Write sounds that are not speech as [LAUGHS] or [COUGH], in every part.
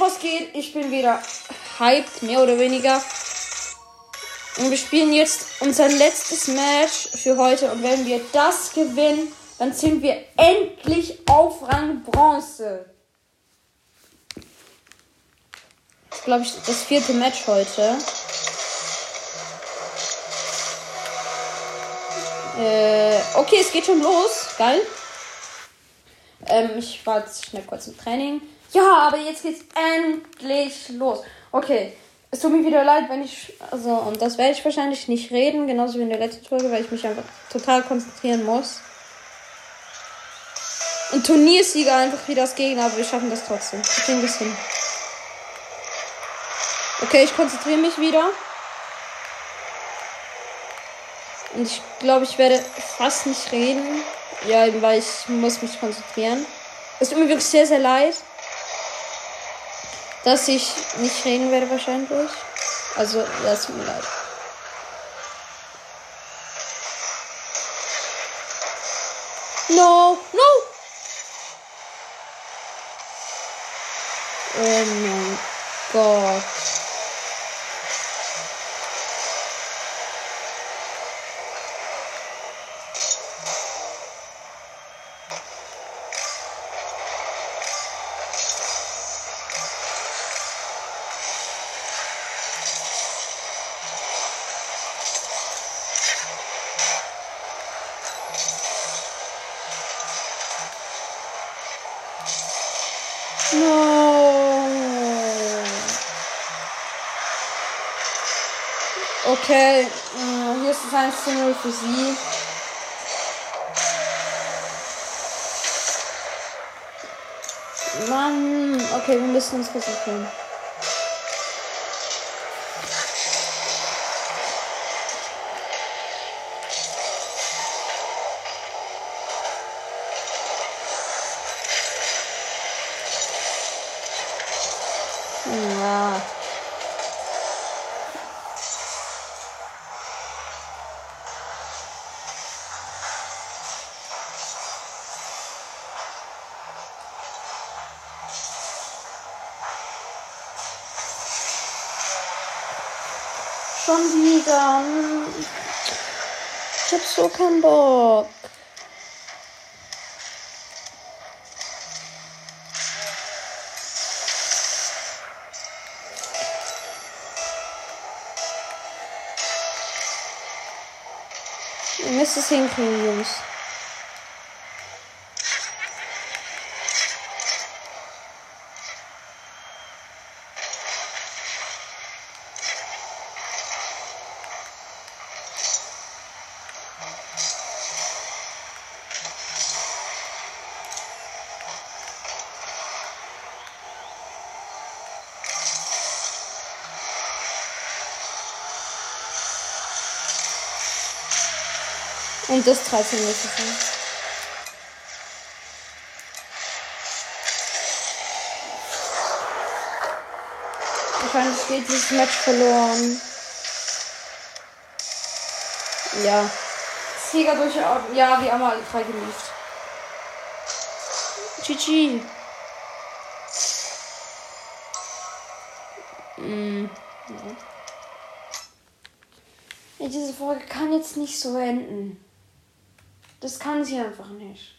was geht? Ich bin wieder hyped, mehr oder weniger. Und wir spielen jetzt unser letztes Match für heute. Und wenn wir das gewinnen, dann sind wir endlich auf Rang Bronze. Das ist, glaube ich, das vierte Match heute. Äh, okay, es geht schon los. Geil. Ähm, ich war jetzt schnell kurz im Training. Ja, aber jetzt geht's endlich los. Okay. Es tut mir wieder leid, wenn ich. Also, und das werde ich wahrscheinlich nicht reden, genauso wie in der letzten Folge, weil ich mich einfach total konzentrieren muss. Und Turniersieger einfach wie das Gegner, aber wir schaffen das trotzdem. Wir kriegen das hin. Okay, ich konzentriere mich wieder. Und ich glaube, ich werde fast nicht reden. Ja, eben weil ich muss mich konzentrieren. Es tut mir wirklich sehr, sehr leid, dass ich nicht reden werde wahrscheinlich. Also, ja, es tut mir leid. No, no! Oh mein Gott. Okay, äh, hier ist es 1 zu 0 für sie. Mann, okay, wir müssen uns konzentrieren. Schon wieder. Ich hab so keinen Bock. Ihr müsst es hinkriegen, Jungs. Und das 13 ist es. dann. Wahrscheinlich geht dieses Match verloren. Ja. Sieger durch. Ja, wir haben alle drei geliefert. GG. Ja. Ja, diese Folge kann jetzt nicht so enden. Das kann sie einfach nicht.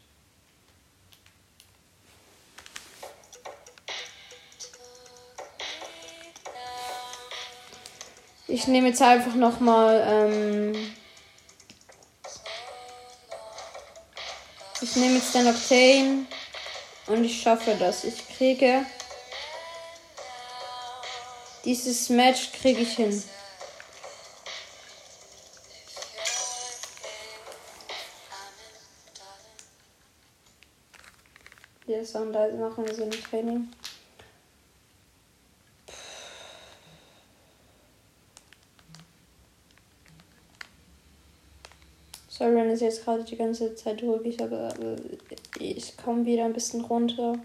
Ich nehme jetzt einfach nochmal. Ähm ich nehme jetzt den Octane und ich schaffe das. Ich kriege. Dieses Match kriege ich hin. Ist und da machen wir so ein Training. Sorry, wenn es jetzt gerade die ganze Zeit ruhig ist, aber ich komme wieder ein bisschen runter.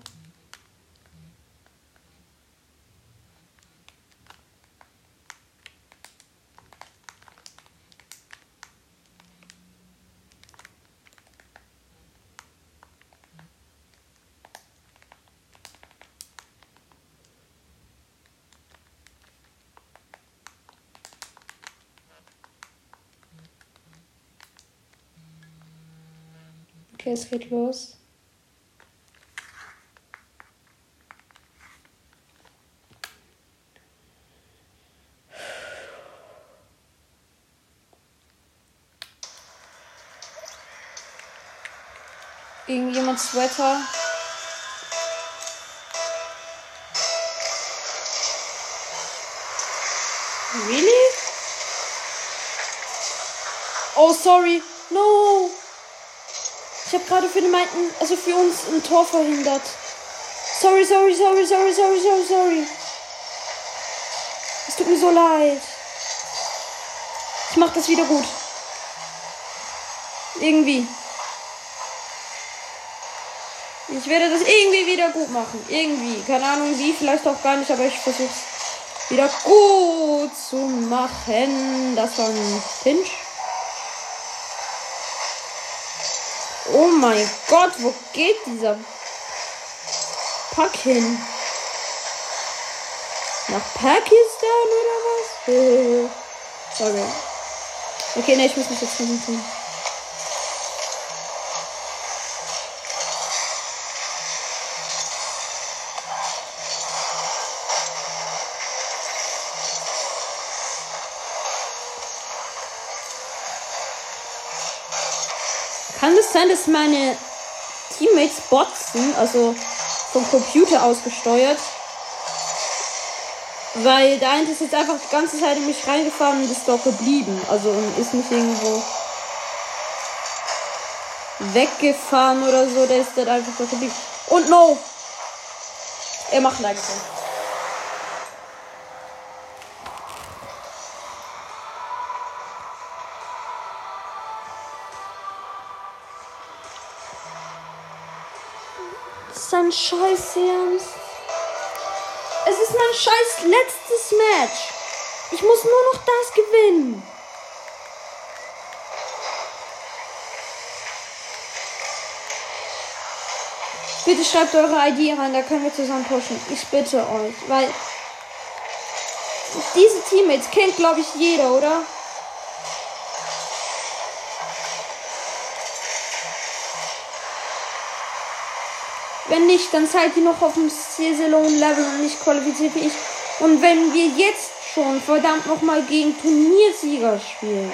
Okay, es geht los. Irgendjemand Sweater. Really? Oh, sorry. Habe gerade für den meinten, also für uns ein Tor verhindert. Sorry, sorry, sorry, sorry, sorry, sorry, sorry. Es tut mir so leid. Ich mach das wieder gut. Irgendwie. Ich werde das irgendwie wieder gut machen. Irgendwie. Keine Ahnung wie, vielleicht auch gar nicht, aber ich versuch's wieder gut zu machen. Das war ein Pinch. Oh mein Gott, wo geht dieser Pack hin? Nach Pakistan oder was? [LAUGHS] Sorry. Okay, ne, ich muss mich jetzt konzentrieren. Kann es sein, dass meine Teammates sind, also vom Computer aus gesteuert? Weil der eine ist jetzt einfach die ganze Zeit in mich reingefahren und ist dort geblieben. Also ist nicht irgendwo weggefahren oder so. Der ist dort einfach dort geblieben. Und no! Er macht ein Eigentor. Das ist ein Scheiß Ernst. Es ist mein scheiß letztes Match. Ich muss nur noch das gewinnen. Bitte schreibt eure ID rein, da können wir zusammen pushen. Ich bitte euch, weil diese Teammates kennt, glaube ich, jeder, oder? Wenn nicht, dann seid ihr noch auf dem Saison-Level und nicht qualifiziert wie ich. Und wenn wir jetzt schon verdammt nochmal gegen Turniersieger spielen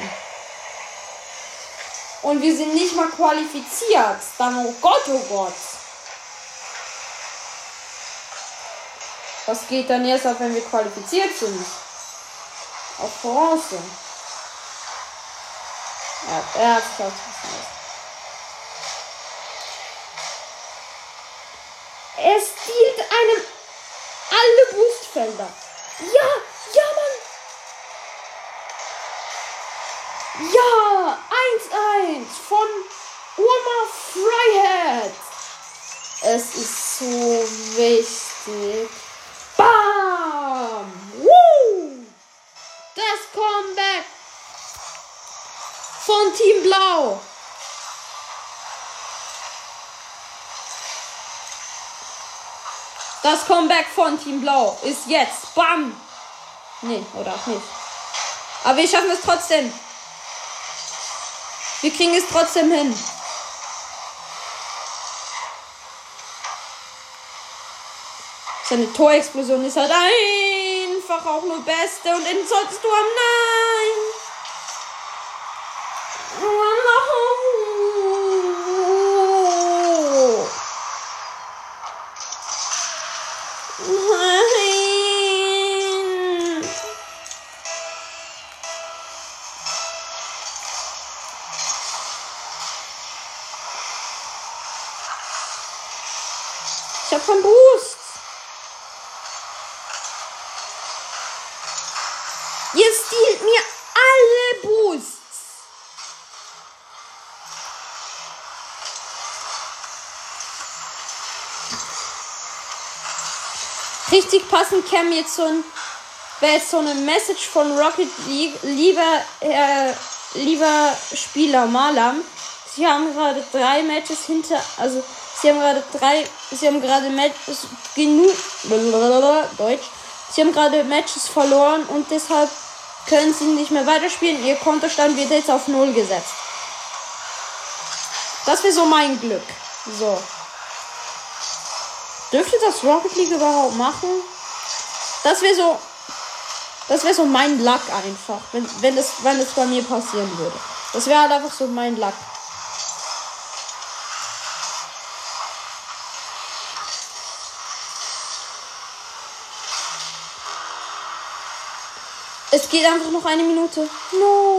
und wir sind nicht mal qualifiziert, dann oh Gott, oh Gott. Was geht dann erst ab, wenn wir qualifiziert sind? Auf Bronze. Ja, er hat es Er stiehlt einem alle Boostfelder. Ja, ja, Mann. Ja, 1-1 von Urma Freiheit. Es ist so wichtig. Bam! Woo! Das Comeback von Team Blau. Das Comeback von Team Blau ist jetzt. Bam! Nee, oder auch nicht. Aber wir schaffen es trotzdem. Wir kriegen es trotzdem hin. Seine Torexplosion ist halt einfach auch nur Beste und den solltest du haben. Nein! Hab keinen Boost. Ihr stiehlt mir alle Boosts. Richtig passend käme jetzt so ein wäre jetzt so eine Message von Rocket League. Lieber, äh, lieber Spieler Malam, Sie haben gerade drei Matches hinter, also Sie haben gerade drei, Sie haben gerade Matches genug, Deutsch, Sie haben gerade Matches verloren und deshalb können Sie nicht mehr weiterspielen. Ihr Kontostand wird jetzt auf Null gesetzt. Das wäre so mein Glück. So. Dürfte das Rocket League überhaupt machen? Das wäre so. Das wäre so mein Luck einfach. Wenn, wenn, es, wenn es bei mir passieren würde. Das wäre halt einfach so mein Luck. Es geht einfach noch eine Minute. No.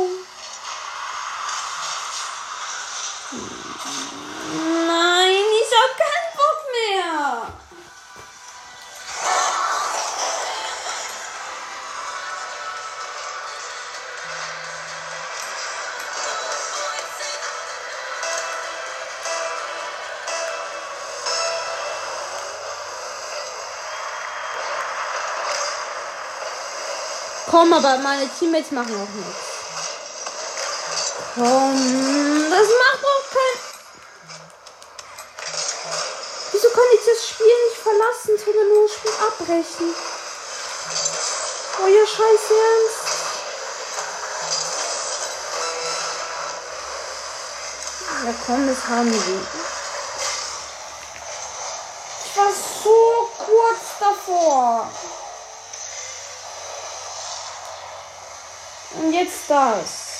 Komm, aber meine Teammates machen auch nichts. Komm, das macht auch kein. Wieso kann ich das Spiel nicht verlassen, sondern nur das Spiel abbrechen? Euer Scheiß Ernst. Ja komm, das haben sie. Ich war so kurz davor. Und jetzt das.